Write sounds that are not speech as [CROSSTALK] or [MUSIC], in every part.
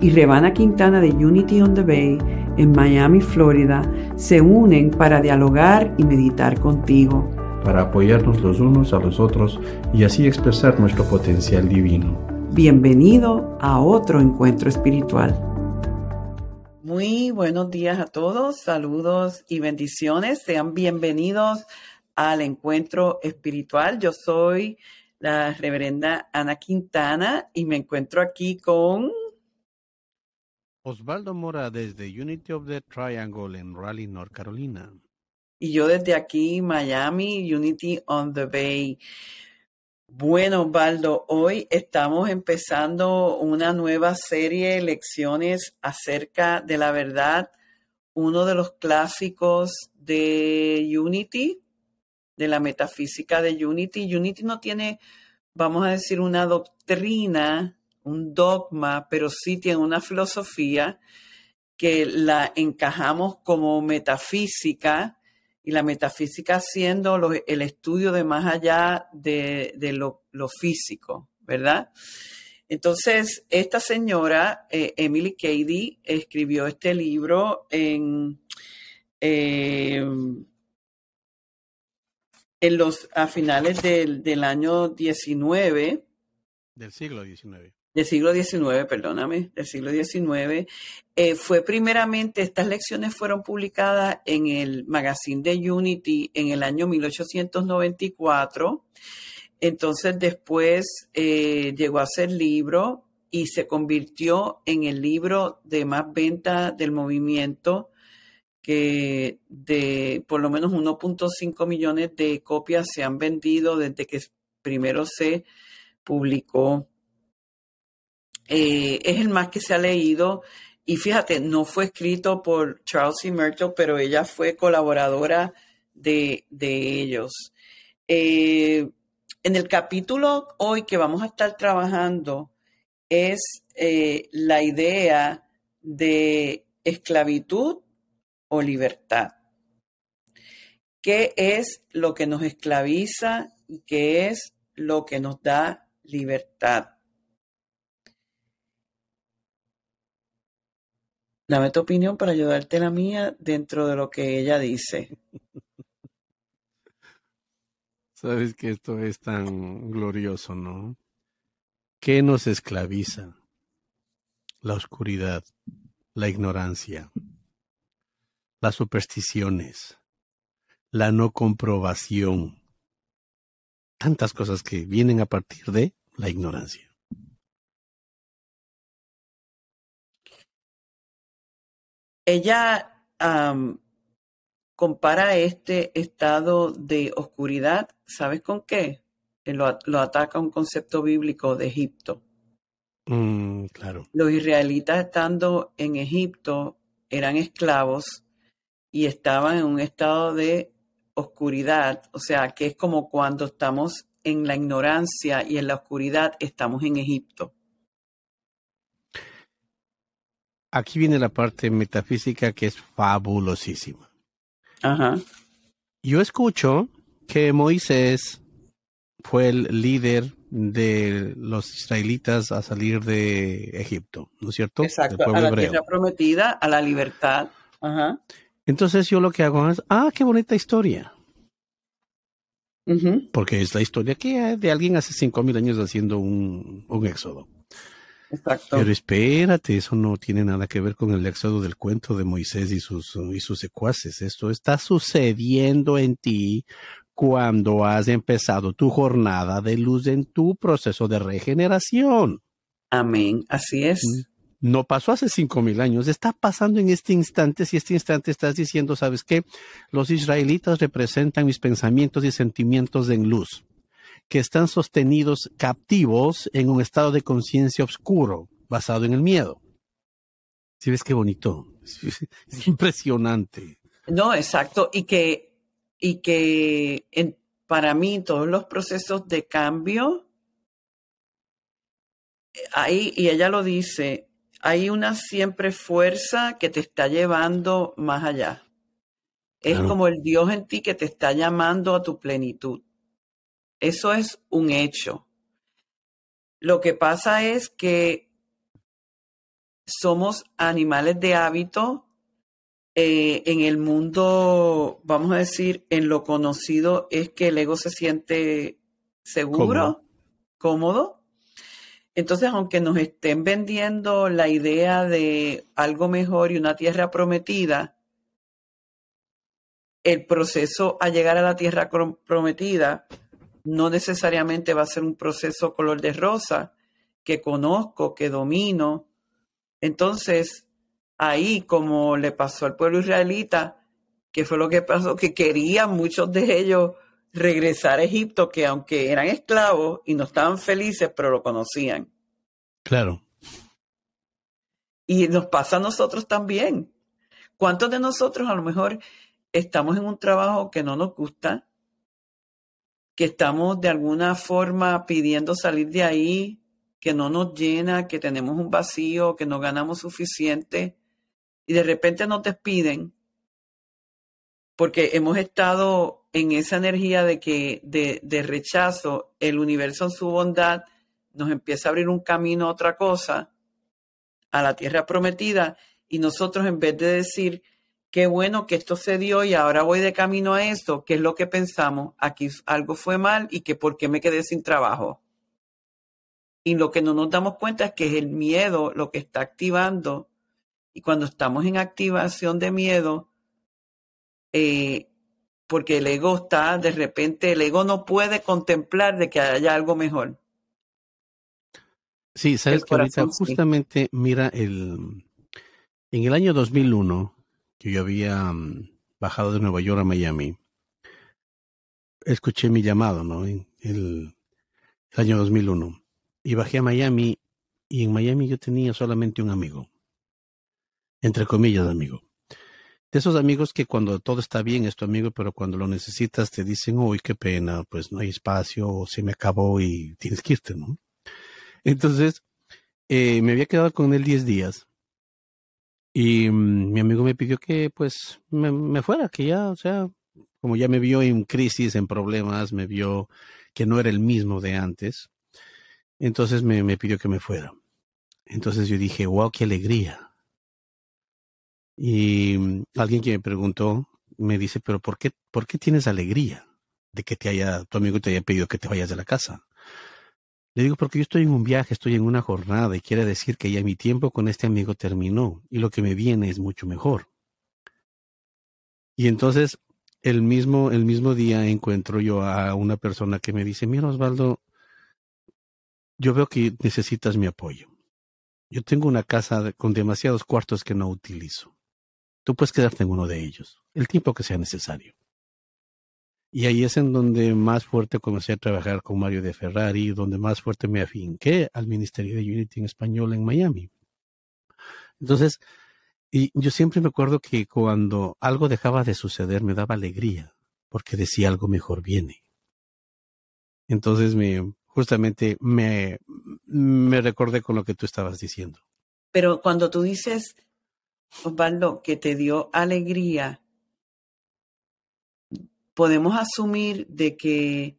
y Rebana Quintana de Unity on the Bay en Miami, Florida, se unen para dialogar y meditar contigo. Para apoyarnos los unos a los otros y así expresar nuestro potencial divino. Bienvenido a otro encuentro espiritual. Muy buenos días a todos, saludos y bendiciones. Sean bienvenidos al encuentro espiritual. Yo soy la reverenda Ana Quintana y me encuentro aquí con Osvaldo Mora desde Unity of the Triangle en Raleigh, North Carolina. Y yo desde aquí, Miami, Unity on the Bay. Bueno, Osvaldo, hoy estamos empezando una nueva serie de lecciones acerca de la verdad, uno de los clásicos de Unity, de la metafísica de Unity. Unity no tiene, vamos a decir, una doctrina un dogma, pero sí tiene una filosofía que la encajamos como metafísica y la metafísica siendo el estudio de más allá de, lo, físico, ¿verdad? Entonces, esta señora, eh, Emily Cady, escribió este libro en, em, en los, a finales del, del año 19. Del siglo XIX del siglo XIX, perdóname, del siglo XIX, eh, fue primeramente, estas lecciones fueron publicadas en el magazine de Unity en el año 1894. Entonces después eh, llegó a ser libro y se convirtió en el libro de más venta del movimiento, que de por lo menos 1.5 millones de copias se han vendido desde que primero se publicó eh, es el más que se ha leído. Y fíjate, no fue escrito por Charles C. Myrtle, pero ella fue colaboradora de, ellos. Eh, en el capítulo hoy que vamos a estar trabajando es eh, la idea de esclavitud o libertad. ¿Qué es lo que nos esclaviza y qué es lo que nos da libertad? Dame tu opinión para ayudarte la mía dentro de lo que ella dice. [LAUGHS] Sabes que esto es tan glorioso, ¿no? ¿Qué nos esclaviza? La oscuridad, la ignorancia, las supersticiones, la no comprobación, tantas cosas que vienen a partir de la ignorancia. Ella compara este estado de oscuridad, ¿sabes con qué? Lo, lo ataca un concepto bíblico de Egipto. Mm, claro. Los israelitas estando en Egipto eran esclavos y estaban en un estado de oscuridad, o sea, que es como cuando estamos en la ignorancia y en la oscuridad, estamos en Egipto. Aquí viene la parte metafísica que es fabulosísima. Ajá. Yo escucho que Moisés fue el líder de los israelitas a salir de Egipto, ¿no es cierto? Exacto, a la tierra prometida, a la libertad. Ajá. Entonces yo lo que hago es, ah, qué bonita historia. Porque es la historia que de alguien hace cinco mil años haciendo un, un éxodo. Pero espérate, eso no tiene nada que ver con el éxodo del cuento de Moisés y sus, y sus secuaces. Esto está sucediendo en ti cuando has empezado tu jornada de luz en tu proceso de regeneración. Amén, así es. Mm, no pasó hace cinco mil años, está pasando en este instante. Si este instante estás diciendo, ¿sabes qué? Los israelitas representan mis pensamientos y sentimientos en luz que están sostenidos captivos en un estado de conciencia oscuro, basado en el miedo. ¿Sí ves qué bonito? Es impresionante. No, exacto. Y que y que para mí todos los procesos de cambio, ahí, y ella lo dice, hay una siempre fuerza que te está llevando más allá. Es como el Dios en ti que te está llamando a tu plenitud. Eso es un hecho. Lo que pasa es que somos animales de hábito eh, en el mundo, vamos a decir, en lo conocido es que el ego se siente seguro, cómodo. Entonces, aunque nos estén vendiendo la idea de algo mejor y una tierra prometida, el proceso a llegar a la tierra prometida no necesariamente va a ser un proceso color de rosa que conozco, que domino. Entonces, ahí, como le pasó al pueblo israelita, que fue lo que pasó, que querían muchos de ellos regresar a Egipto, que aunque eran esclavos y no estaban felices, pero lo conocían. Claro. Y nos pasa a nosotros también. ¿Cuántos de nosotros a lo mejor estamos en un trabajo que no nos gusta, que estamos de alguna forma pidiendo salir de ahí, que no nos llena, que tenemos un vacío, que no ganamos suficiente, y de repente nos despiden porque hemos estado en esa energía de que de, de, rechazo, el universo en su bondad nos empieza a abrir un camino a otra cosa, a la tierra prometida, y nosotros en vez de decir, qué bueno que esto se dio y ahora voy de camino a esto, ¿qué es lo que pensamos? Aquí algo fue mal y que por qué me quedé sin trabajo. Y lo que no nos damos cuenta es que es el miedo lo que está activando y cuando estamos en activación de miedo, eh, porque el ego está, de repente, el ego no puede contemplar de que haya algo mejor. Sí, sabes que ahorita justamente, mira, el, en el año 2001, que yo había mm, bajado de Nueva York a Miami, escuché mi llamado, ¿no? En el, el año 2001. Y bajé a Miami y en Miami yo tenía solamente un amigo entre comillas, amigo. De esos amigos que cuando todo está bien es tu amigo, pero cuando lo necesitas te dicen, uy, qué pena, pues no hay espacio, o se me acabó y tienes que irte, ¿no? Entonces, eh, me había quedado con él 10 días y mm, mi amigo me pidió que pues me, fuera, que ya, o sea, como ya me vio en crisis, en problemas, me vio que no era el mismo de antes, entonces me, me pidió que me fuera. Entonces yo dije, wow, qué alegría y mm, alguien que me preguntó me dice, pero ¿por qué, por qué tienes alegría de que te haya, tu amigo te haya pedido que te vayas de la casa? Le digo, porque yo estoy en un viaje, estoy en una jornada y quiere decir que ya mi tiempo con este amigo terminó y lo que me viene es mucho mejor. Y entonces, el mismo, el mismo día encuentro yo a una persona que me dice, mira Osvaldo, yo veo que necesitas mi apoyo. Yo tengo una casa con demasiados cuartos que no utilizo. Tú puedes quedarte en uno de ellos, el tiempo que sea necesario. Y ahí es en donde más fuerte comencé a trabajar con Mario de Ferrari, donde más fuerte me afinqué al Ministerio de Unity en español en Miami. Entonces, y yo siempre me acuerdo que cuando algo dejaba de suceder me daba alegría, porque decía algo mejor viene. Entonces me justamente me, me recordé con lo que tú estabas diciendo. Pero cuando tú dices Osvaldo, que te dio alegría, podemos asumir de que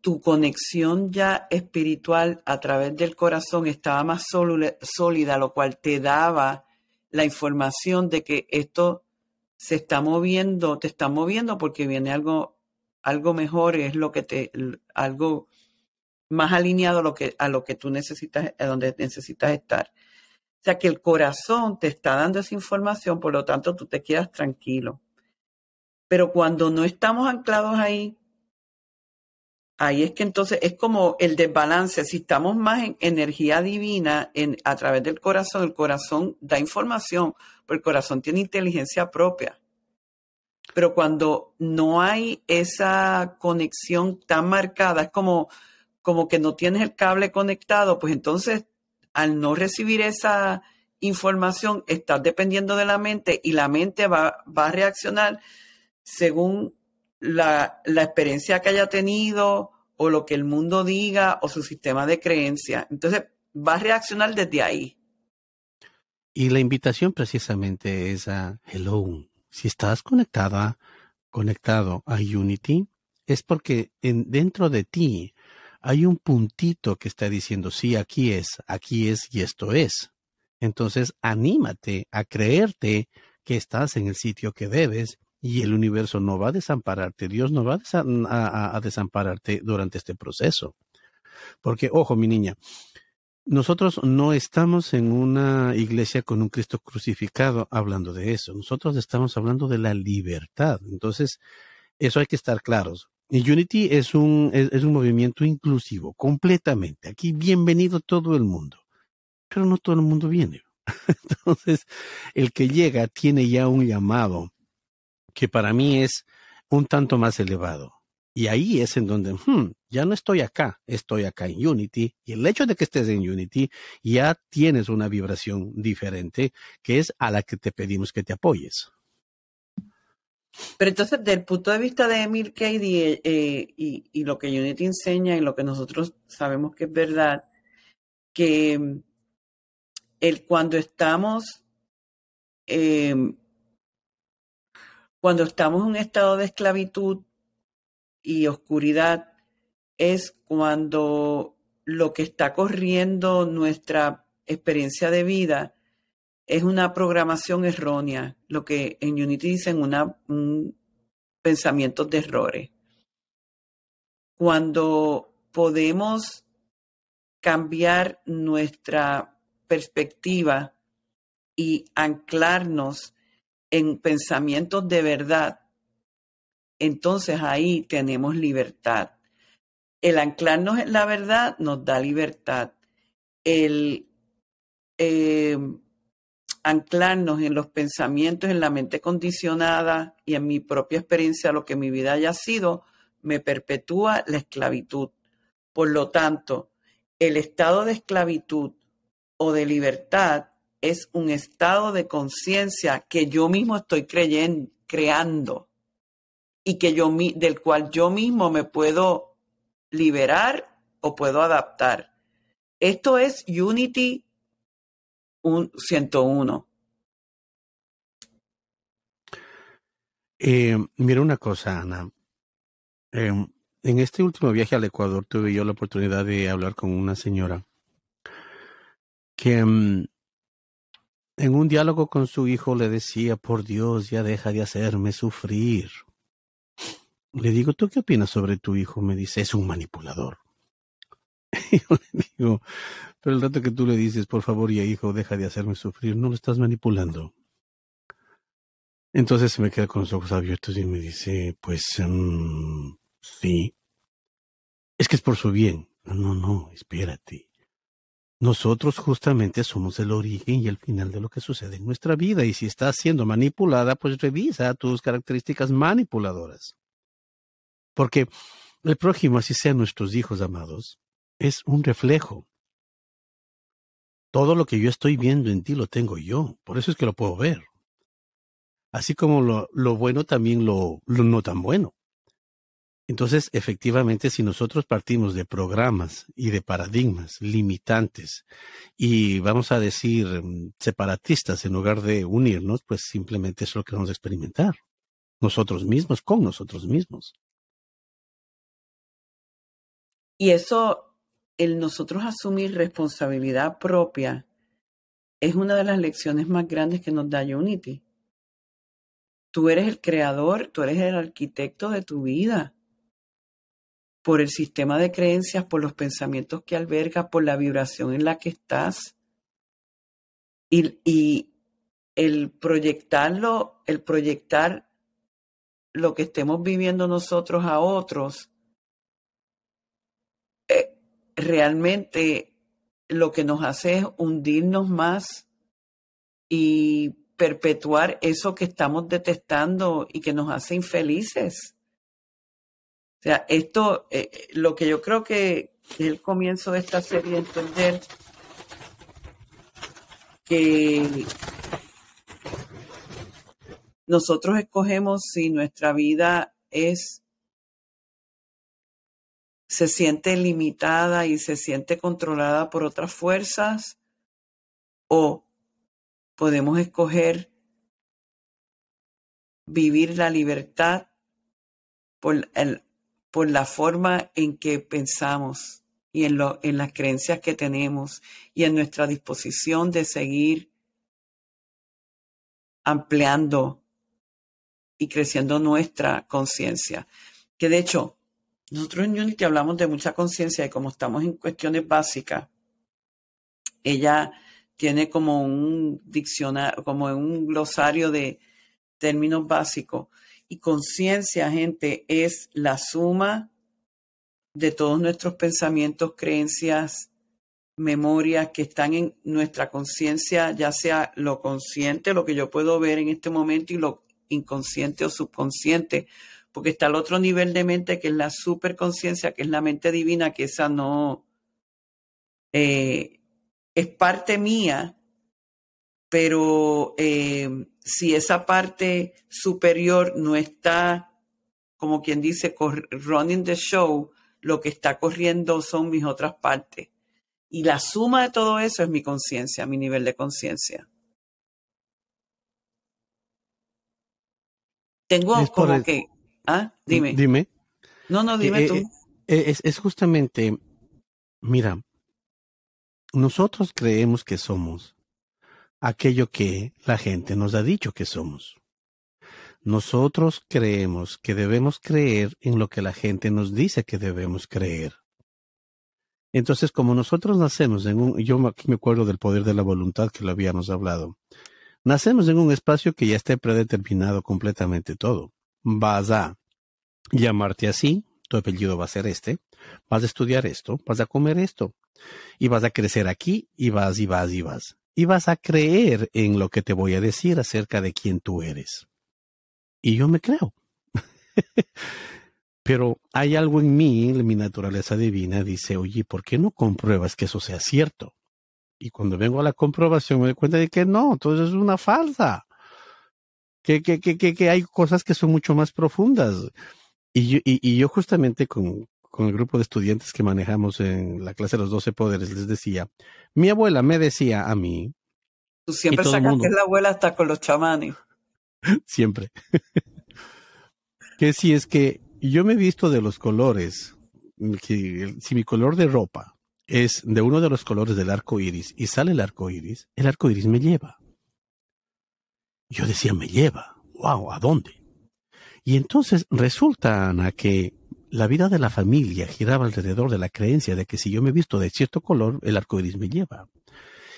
tu conexión ya espiritual a través del corazón estaba más sólida, lo cual te daba la información de que esto se está moviendo, te está moviendo porque viene algo, algo mejor, es lo que te, algo más alineado a lo que, a lo que tú necesitas, a donde necesitas estar. O sea que el corazón te está dando esa información, por lo tanto tú te quedas tranquilo. Pero cuando no estamos anclados ahí, ahí es que entonces es como el desbalance. Si estamos más en energía divina en, a través del corazón, el corazón da información, pero el corazón tiene inteligencia propia. Pero cuando no hay esa conexión tan marcada, es como, como que no tienes el cable conectado, pues entonces al no recibir esa información, estás dependiendo de la mente y la mente va, va a reaccionar según la, la experiencia que haya tenido o lo que el mundo diga o su sistema de creencia. Entonces, va a reaccionar desde ahí. Y la invitación precisamente es a Hello. Si estás conectada, conectado a Unity, es porque en, dentro de ti hay un puntito que está diciendo, sí, aquí es, aquí es y esto es. Entonces, anímate a creerte que estás en el sitio que debes y el universo no va a desampararte, Dios no va a, desampararte durante este proceso. Porque, ojo, mi niña, nosotros no estamos en una iglesia con un Cristo crucificado hablando de eso. Nosotros estamos hablando de la libertad. Entonces, eso hay que estar claros. Y Unity es un, es un movimiento inclusivo, completamente. Aquí bienvenido todo el mundo. Pero no todo el mundo viene. [LAUGHS] Entonces, el que llega tiene ya un llamado que para mí es un tanto más elevado. Y ahí es en donde, hmm, ya no estoy acá, estoy acá en Unity. Y el hecho de que estés en Unity, ya tienes una vibración diferente, que es a la que te pedimos que te apoyes. Pero entonces, desde el punto de vista de Emil Cady eh, y, lo que Unity enseña y lo que nosotros sabemos que es verdad, que mm, el, cuando estamos em, cuando estamos en un estado de esclavitud y oscuridad es cuando lo que está corriendo nuestra experiencia de vida es una programación errónea, lo que en Unity dicen una, un pensamiento de errores. Cuando podemos cambiar nuestra perspectiva y anclarnos en pensamientos de verdad, entonces ahí tenemos libertad. El anclarnos en la verdad nos da libertad. El eh, anclarnos en los pensamientos, en la mente condicionada y en mi propia experiencia, lo que mi vida haya sido, me perpetúa la esclavitud. Por lo tanto, el estado de esclavitud o de libertad es un estado de conciencia que yo mismo estoy creyendo, creando y que yo del cual yo mismo me puedo liberar o puedo adaptar. Esto es Unity 101. Eh, mira una cosa, Ana. Em, en este último viaje al Ecuador tuve yo la oportunidad de hablar con una señora que em, en un diálogo con su hijo le decía, por Dios, ya deja de hacerme sufrir. Le digo, ¿tú qué opinas sobre tu hijo? Me dice, es un manipulador. Y [LAUGHS] yo le digo, pero el rato que tú le dices, por favor, ya hijo, deja de hacerme sufrir, no lo estás manipulando. Entonces se me queda con los ojos abiertos y me dice, pues mm, sí. Es que es por su bien. No, no, espérate. Nosotros justamente somos el origen y el final de lo que sucede en nuestra vida y si estás siendo manipulada, pues revisa tus características manipuladoras. Porque el prójimo, así sean nuestros hijos amados, es un reflejo. Todo lo que yo estoy viendo en ti lo tengo yo, por eso es que lo puedo ver. Así como lo, lo bueno también lo, lo no tan bueno. Entonces, efectivamente, si nosotros partimos de programas y de paradigmas limitantes y vamos a decir mm, separatistas en lugar de unirnos, pues simplemente es lo que vamos a experimentar. Nosotros mismos, con nosotros mismos. Y eso, el nosotros asumir responsabilidad propia, es una de las lecciones más grandes que nos da Unity. Tú eres el creador, tú eres el arquitecto de tu vida por el sistema de creencias, por los pensamientos que alberga, por la vibración en la que estás. Y, el proyectarlo, el proyectar lo que estemos viviendo nosotros a otros, eh, realmente lo que nos hace es hundirnos más y perpetuar eso que estamos detestando y que nos hace infelices. O sea, esto, eh, eh, lo que yo creo que es el comienzo de esta serie, entender que nosotros escogemos si nuestra vida es se siente limitada y se siente controlada por otras fuerzas o podemos escoger vivir la libertad por, el, por la forma en que pensamos y en, lo, en las creencias que tenemos y en nuestra disposición de seguir ampliando y creciendo nuestra conciencia. Que de hecho, nosotros en Unity hablamos de mucha conciencia y como estamos en cuestiones básicas, ella tiene como un diccionario, como un glosario de términos básicos. Y conciencia, gente, es la suma de todos nuestros pensamientos, creencias, memorias que están en nuestra conciencia, ya sea lo consciente, lo que yo puedo ver en este momento, y lo inconsciente o subconsciente, porque está el otro nivel de mente que es la superconciencia, que es la mente divina, que esa no eh, es parte mía, pero eh, si esa parte superior no está, como quien dice, running the show, lo que está corriendo son mis otras partes. Y la suma de todo eso es mi conciencia, mi nivel de conciencia. Tengo como que Ah, dime. Dime. No, no, dime tú. Eh, eh, es, justamente, mira, nosotros creemos que somos aquello que la gente nos ha dicho que somos. Nosotros creemos que debemos creer en lo que la gente nos dice que debemos creer. Entonces, como nosotros nacemos en un, yo aquí me acuerdo del poder de la voluntad que lo habíamos hablado, nacemos en un espacio que ya esté predeterminado completamente todo. Vas a llamarte así, tu apellido va a ser este, vas a estudiar esto, vas a comer esto, y vas a crecer aquí, y vas y vas y vas. Y vas a creer en lo que te voy a decir acerca de quién tú eres. Y yo me creo. [LAUGHS] Pero hay algo en mí, en mi naturaleza divina, dice, oye, ¿por qué no compruebas que eso sea cierto? Y cuando vengo a la comprobación me doy cuenta de que no, todo es una falsa. Que, que, que, que, hay cosas que son mucho más profundas. Y yo, y, yo justamente con, con, el grupo de estudiantes que manejamos en la clase de los doce poderes les decía, mi abuela me decía a mí. Tú siempre sacaste la abuela hasta con los chamanes. [LAUGHS] siempre. [LAUGHS] que si es que yo me he visto de los colores, que si mi color de ropa es de uno de los colores del arco iris y sale el arco iris, el arco iris me lleva. Yo decía, me lleva. Wow, ¿a dónde? Y entonces resulta, Ana, que la vida de la familia giraba alrededor de la creencia de que si yo me visto de cierto color, el arco iris me lleva.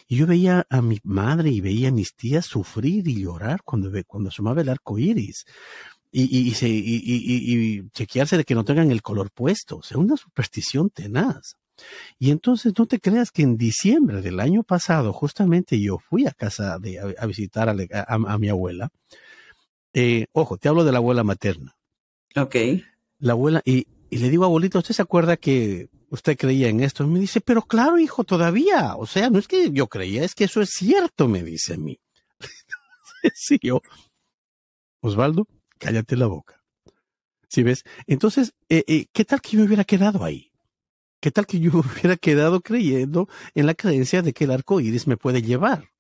Y yo veía a mi madre y veía a mis tías sufrir y llorar cuando, cuando asomaba el arco iris. Y, y, y, y, chequearse de que no tengan el color puesto. O sea, una superstición tenaz. Y entonces no te creas que en diciembre del año pasado, justamente yo fui a casa de, a, visitar a, mi abuela eh, ojo, te hablo de la abuela materna. Ok. La abuela, y, le digo, abuelita, ¿usted se acuerda que usted creía en esto? Y me dice, pero claro, hijo, todavía. O sea, no es que yo creía, es que eso es cierto, me dice a mí. [LAUGHS] sí, yo. Osvaldo, cállate la boca. ¿Sí ves? Entonces, eh, eh, ¿qué tal que yo me hubiera quedado ahí? ¿Qué tal que yo [LAUGHS] hubiera quedado creyendo en la creencia de que el arco iris me puede llevar?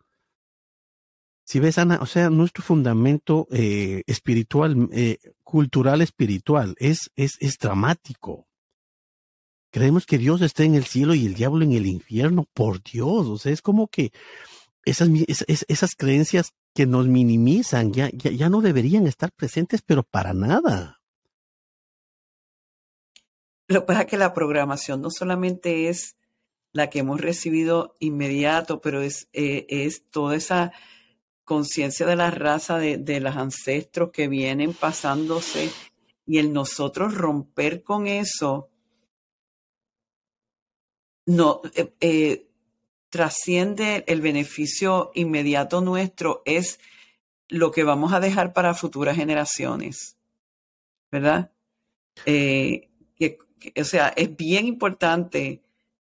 Si ves, Ana, o sea, nuestro fundamento eh, espiritual, eh, cultural espiritual, es, es, dramático. Creemos que Dios está en el cielo y el diablo en el infierno, por Dios. O sea, es como que esas, esas, creencias que nos minimizan ya, ya, ya no deberían estar presentes, pero para nada. Lo que pasa es que la programación no solamente es la que hemos recibido inmediato, pero es, eh, es toda esa conciencia de la raza de, de los ancestros que vienen pasándose y el nosotros romper con eso no eh, eh, trasciende el beneficio inmediato nuestro es lo que vamos a dejar para futuras generaciones verdad eh, o sea es bien importante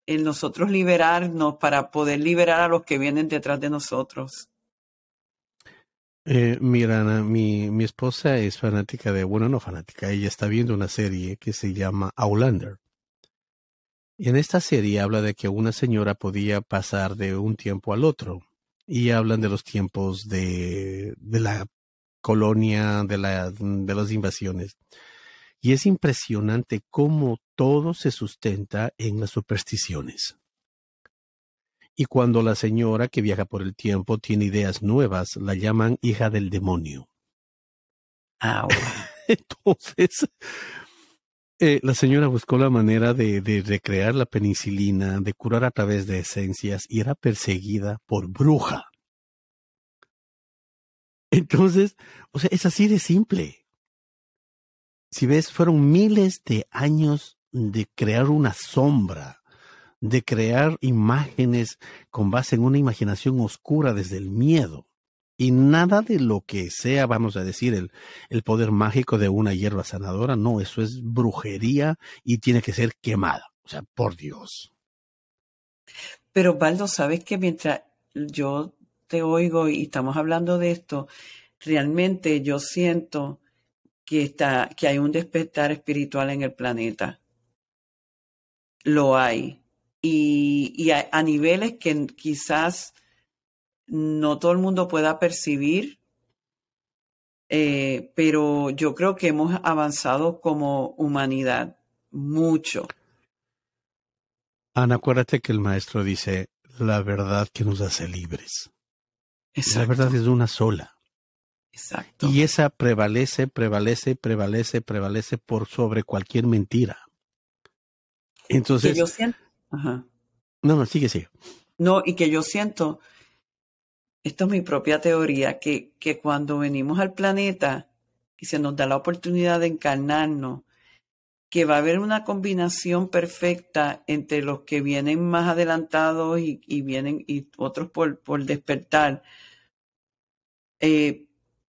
el nosotros liberarnos para poder liberar a los que vienen detrás de nosotros Eh, mira, mi, esposa es fanática de, bueno, no fanática, ella está viendo una serie que se llama Outlander. Y en esta serie habla de que una señora podía pasar de un tiempo al otro. Y hablan de los tiempos de, la colonia, de las invasiones. Y es impresionante cómo todo se sustenta en las supersticiones. Y cuando la señora que viaja por el tiempo tiene ideas nuevas, la llaman hija del demonio. Ah, [LAUGHS] Entonces, eh, la señora buscó la manera de, de, recrear la penicilina, de curar a través de esencias y era perseguida por bruja. Entonces, o sea, es así de simple. Si ves, fueron miles de años de crear una sombra de crear imágenes con base en una imaginación oscura desde el miedo. Y nada de lo que sea, vamos a decir, el, el poder mágico de una hierba sanadora, no, eso es brujería y tiene que ser quemada. O sea, por Dios. Pero, Baldo, sabes que mientras yo te oigo y estamos hablando de esto, realmente yo siento que, está, que hay un despertar espiritual en el planeta. Lo hay y, a, niveles que quizás no todo el mundo pueda percibir, eh, pero yo creo que hemos avanzado como humanidad mucho. Ana, acuérdate que el maestro dice la verdad que nos hace libres. La verdad es una sola. Exacto. Y esa prevalece, prevalece, prevalece, prevalece por sobre cualquier mentira. Entonces, Ajá. No, no, sigue, sigue. No, y que yo siento, esto es mi propia teoría, que, que cuando venimos al planeta y se nos da la oportunidad de encarnarnos, que va a haber una combinación perfecta entre los que vienen más adelantados y, y vienen y otros por, por despertar, eh,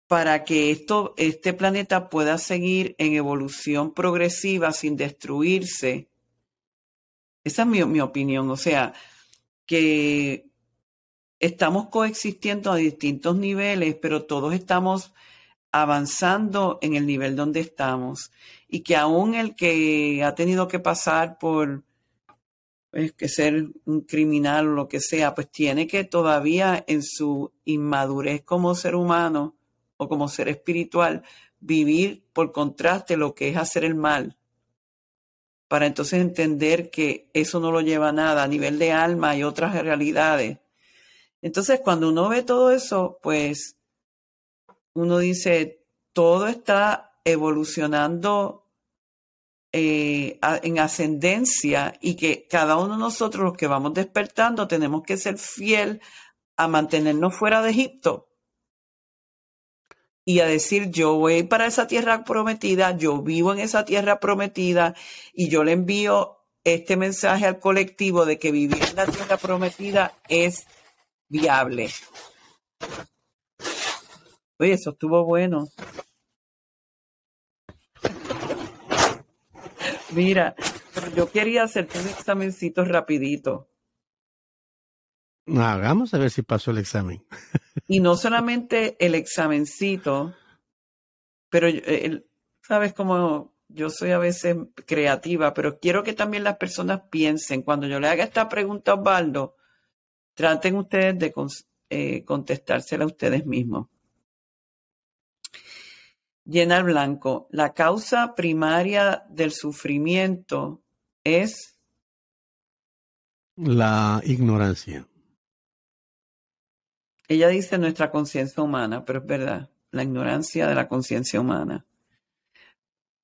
para que esto, este planeta pueda seguir en evolución progresiva sin destruirse esa es mi, opinión. O sea, que estamos coexistiendo a distintos niveles, pero todos estamos avanzando en el nivel donde estamos. Y que aún el que ha tenido que pasar por pues, que ser un criminal o lo que sea, pues tiene que todavía en su inmadurez como ser humano o como ser espiritual vivir por contraste lo que es hacer el mal para entonces entender que eso no lo lleva a nada a nivel de alma y otras realidades. Entonces, cuando uno ve todo eso, pues uno dice, todo está evolucionando eh, en ascendencia y que cada uno de nosotros, los que vamos despertando, tenemos que ser fiel a mantenernos fuera de Egipto y a decir, yo voy para esa tierra prometida, yo vivo en esa tierra prometida y yo le envío este mensaje al colectivo de que vivir en la tierra prometida es viable. Oye, eso estuvo bueno. Mira, yo quería hacerte un examencito rapidito. Hagamos a ver si pasó el examen. [LAUGHS] Y no solamente el examencito, pero sabes cómo yo soy a veces creativa, pero quiero que también las personas piensen, cuando yo le haga esta pregunta a Osvaldo, traten ustedes de eh, contestársela a ustedes mismos. Llenar blanco. La causa primaria del sufrimiento es la ignorancia. Ella dice nuestra conciencia humana, pero es verdad, la ignorancia de la conciencia humana.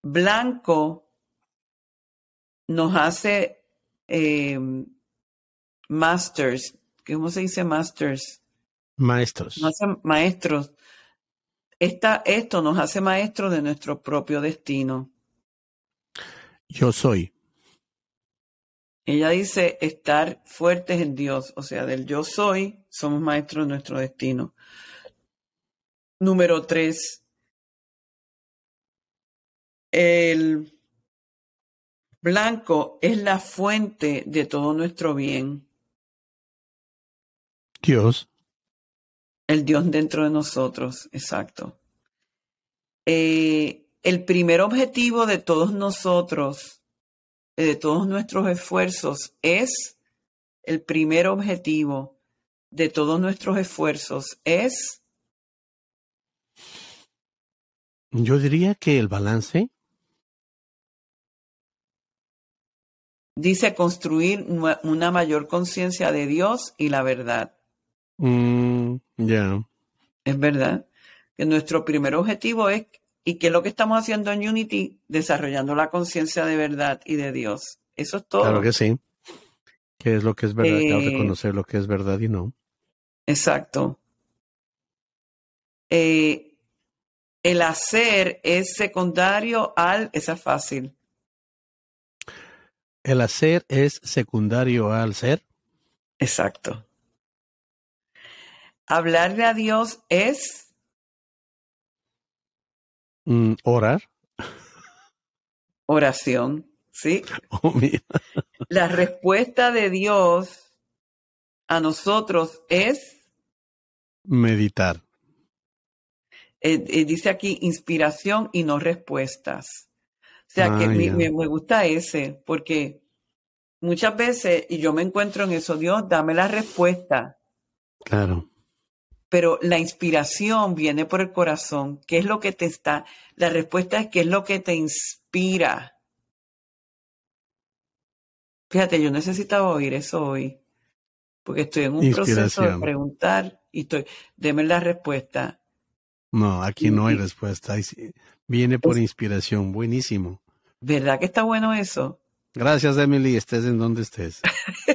Blanco nos hace eh, masters, ¿cómo se dice masters? Maestros. Nos hace maestros. Esta, esto nos hace maestros de nuestro propio destino. Yo soy. Ella dice estar fuertes en Dios, o sea, del yo soy, somos maestros de nuestro destino. Número tres, el blanco es la fuente de todo nuestro bien. Dios. El Dios dentro de nosotros, exacto. Eh, el primer objetivo de todos nosotros, de todos nuestros esfuerzos, es, el primer objetivo de todos nuestros esfuerzos es... Yo diría que el balance. Dice construir una mayor conciencia de Dios y la verdad. Mm, ya. Es verdad que nuestro primer objetivo es ¿Y qué es lo que estamos haciendo en Unity? Desarrollando la conciencia de verdad y de Dios. Eso es todo. Claro que sí. ¿Qué es lo que es verdad? Eh, reconocer lo que es verdad y no. Exacto. Eh, el hacer es secundario al, esa es fácil. El hacer es secundario al ser. Exacto. Hablarle a Dios es Mm, orar. Oración, ¿sí? [LAUGHS] Oh, La respuesta de Dios a nosotros es meditar. Eh, eh, dice aquí inspiración y no respuestas. O sea que ah, me, me, gusta ese, porque muchas veces, y yo me encuentro en eso, Dios, dame la respuesta. Claro pero la inspiración viene por el corazón. ¿Qué es lo que te está? La respuesta es qué es lo que te inspira. Fíjate, yo necesitaba oír eso hoy, porque estoy en un proceso de preguntar y estoy, deme la respuesta. No, aquí no hay respuesta. Viene por inspiración, buenísimo. ¿Verdad que está bueno eso? Gracias, Emily, estés en donde estés. [LAUGHS]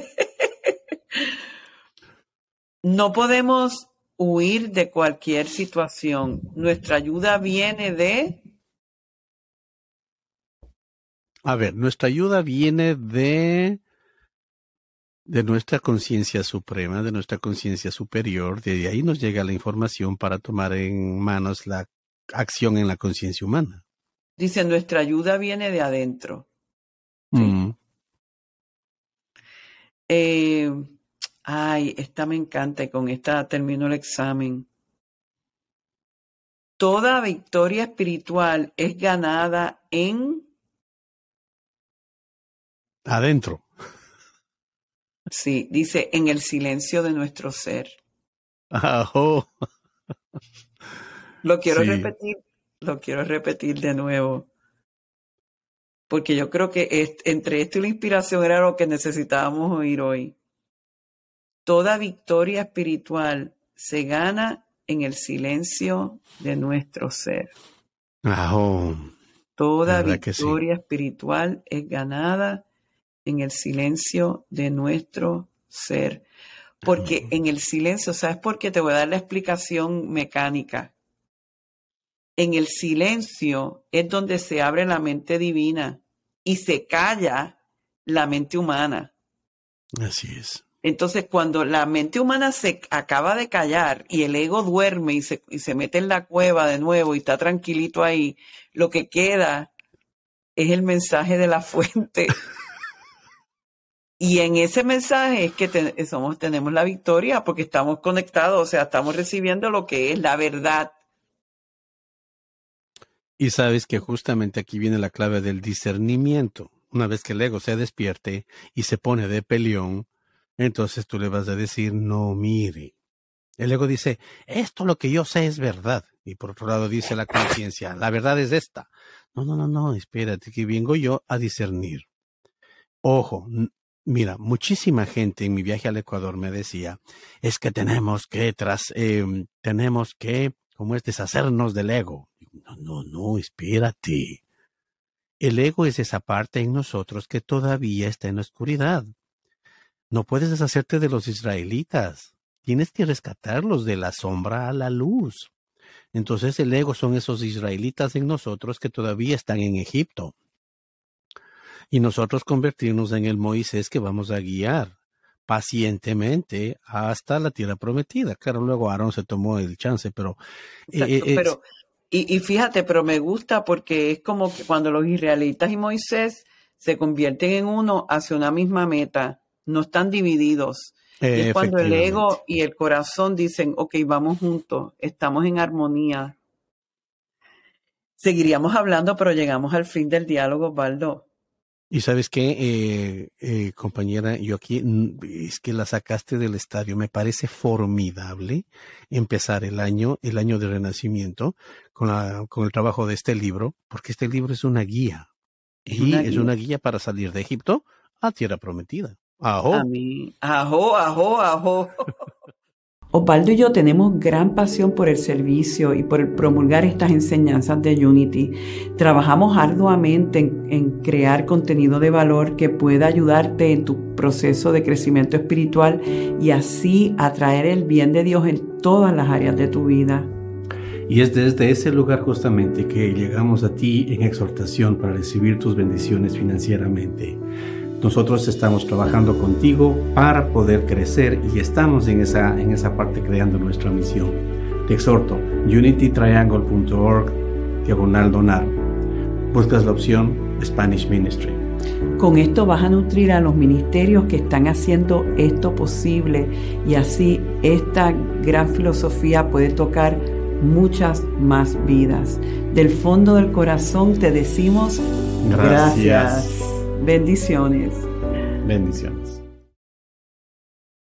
no podemos huir de cualquier situación. Nuestra ayuda viene de... A ver, nuestra ayuda viene de de nuestra conciencia suprema, de nuestra conciencia superior, de ahí nos llega la información para tomar en manos la acción en la conciencia humana. Dice, nuestra ayuda viene de adentro. Mm. Eh, Ay, esta me encanta y con esta termino el examen. Toda victoria espiritual es ganada en... Adentro. Sí, dice en el silencio de nuestro ser. Lo quiero repetir, lo quiero repetir de nuevo. Porque yo creo que entre esto y la inspiración era lo que necesitábamos oír hoy. Toda victoria espiritual se gana en el silencio de nuestro ser. Toda victoria espiritual es ganada en el silencio de nuestro ser. Porque en el silencio, ¿sabes por qué? Te voy a dar la explicación mecánica. En el silencio es donde se abre la mente divina y se calla la mente humana. Así es. Entonces, cuando la mente humana se acaba de callar y el ego duerme y se, y se mete en la cueva de nuevo y está tranquilito ahí, lo que queda es el mensaje de la fuente. y en ese mensaje es que somos, tenemos la victoria porque estamos conectados, o sea, estamos recibiendo lo que es la verdad. Y sabes que justamente aquí viene la clave del discernimiento. Una vez que el ego se despierte y se pone de peleón, entonces tú le vas a decir, no, mire. El ego dice, esto lo que yo sé es verdad. Y por otro lado dice la conciencia, la verdad es esta. No, no, no, no, espérate, que vengo yo a discernir. Ojo, mira, muchísima gente en mi viaje al Ecuador me decía, es que tenemos que tras, em, tenemos que, ¿cómo es? Deshacernos del ego. No, no, no, espérate. El ego es esa parte en nosotros que todavía está en la oscuridad. No puedes deshacerte de los israelitas. Tienes que rescatarlos de la sombra a la luz. Entonces el ego son esos israelitas en nosotros que todavía están en Egipto. Y nosotros convertirnos en el Moisés que vamos a guiar pacientemente hasta la tierra prometida. Claro, luego Aarón se tomó el chance, pero... Eh, eh, pero y, y, fíjate, pero me gusta porque es como que cuando los israelitas y Moisés se convierten en uno hacia una misma meta no están divididos. es cuando el ego y el corazón dicen, ok, vamos juntos, estamos en armonía. Seguiríamos hablando, pero llegamos al fin del diálogo, Baldo. Y sabes qué, eh, eh, compañera, yo aquí es que la sacaste del estadio. Me parece formidable empezar el año, el año de renacimiento, con, la, con el trabajo de este libro, porque este libro es una guía. Y es una guía para salir de Egipto a tierra prometida. Ajo. Ajo, ajo, ajo. [LAUGHS] Osvaldo y yo tenemos gran pasión por el servicio y por el promulgar estas enseñanzas de Unity. Trabajamos arduamente en, crear contenido de valor que pueda ayudarte en tu proceso de crecimiento espiritual y así atraer el bien de Dios en todas las áreas de tu vida. Y es desde ese lugar justamente que llegamos a ti en exhortación para recibir tus bendiciones financieramente. Nosotros estamos trabajando contigo para poder crecer y estamos en esa, en esa parte creando nuestra misión. Te exhorto, unitytriangle.org, diagonal donar. Buscas la opción Spanish Ministry. Con esto vas a nutrir a los ministerios que están haciendo esto posible y así esta gran filosofía puede tocar muchas más vidas. Del fondo del corazón te decimos gracias. gracias. Bendiciones. Bendiciones.